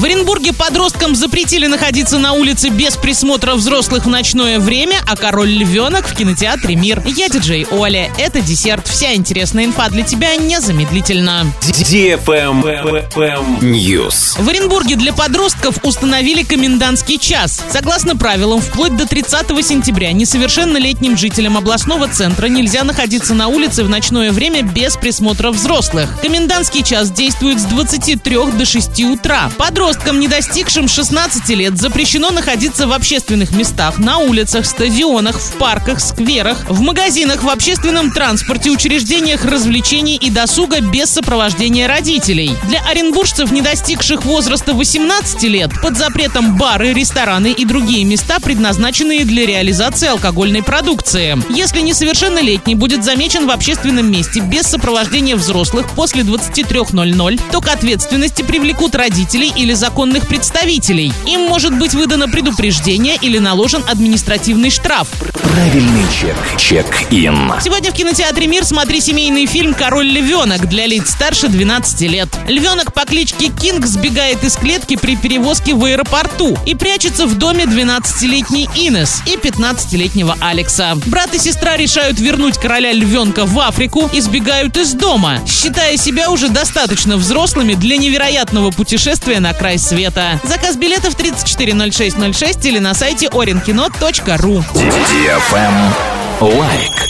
В Оренбурге подросткам запретили находиться на улице без присмотра взрослых в ночное время, а король львенок в кинотеатре «Мир». Я диджей Оля. Это десерт. Вся интересная инфа для тебя незамедлительно. News. В Оренбурге для подростков установили комендантский час. Согласно правилам, вплоть до 30 сентября несовершеннолетним жителям областного центра нельзя находиться на улице в ночное время без присмотра взрослых. Комендантский час действует с 23 до 6 утра. Подросткам, не достигшим 16 лет, запрещено находиться в общественных местах, на улицах, стадионах, в парках, скверах, в магазинах, в общественном транспорте, учреждениях развлечений и досуга без сопровождения родителей. Для оренбуржцев, не достигших возраста 18 лет, под запретом бары, рестораны и другие места, предназначенные для реализации алкогольной продукции. Если несовершеннолетний будет замечен в общественном месте без сопровождения взрослых после 23.00, то к ответственности привлекут родителей или законных представителей. Им может быть выдано предупреждение или наложен административный штраф. Правильный чек. Чек-ин. Сегодня в кинотеатре «Мир» смотри семейный фильм «Король львенок» для лиц старше 12 лет. Львенок по кличке Кинг сбегает из клетки при перевозке в аэропорту и прячется в доме 12-летней Инес и 15-летнего Алекса. Брат и сестра решают вернуть короля львенка в Африку и сбегают из дома, считая себя уже достаточно взрослыми для невероятного путешествия на край света. Заказ билетов 340606 или на сайте orinkino.ru. Лайк.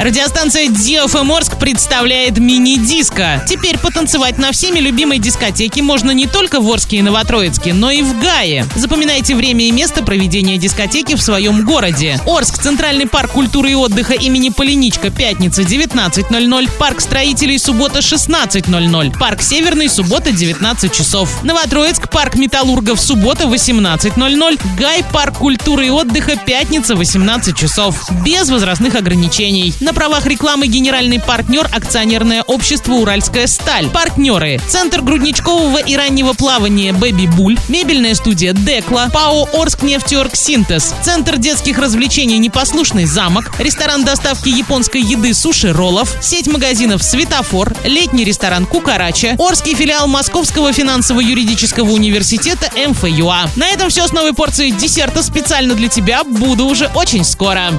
Радиостанция DFM Орск представляет мини-диско. Теперь потанцевать на всеми любимой дискотеке можно не только в Орске и Новотроицке, но и в Гае. Запоминайте время и место проведения дискотеки в своем городе. Орск, Центральный парк культуры и отдыха имени Поляничко, пятница 19.00, парк строителей суббота 16.00, парк Северный суббота 19 часов. Новотроицк, парк металлургов суббота 18.00, Гай, парк культуры и отдыха пятница 18 часов. Без возрастных ограничений. На правах рекламы генеральный партнер акционерное общество «Уральская сталь». Партнеры. Центр грудничкового и раннего плавания «Бэби Буль», мебельная студия «Декла», ПАО «Орск Синтез», Центр детских развлечений «Непослушный замок», ресторан доставки японской еды «Суши Роллов», сеть магазинов «Светофор», летний ресторан «Кукарача», Орский филиал Московского финансово-юридического университета МФЮА. На этом все с новой порцией десерта специально для тебя. Буду уже очень скоро.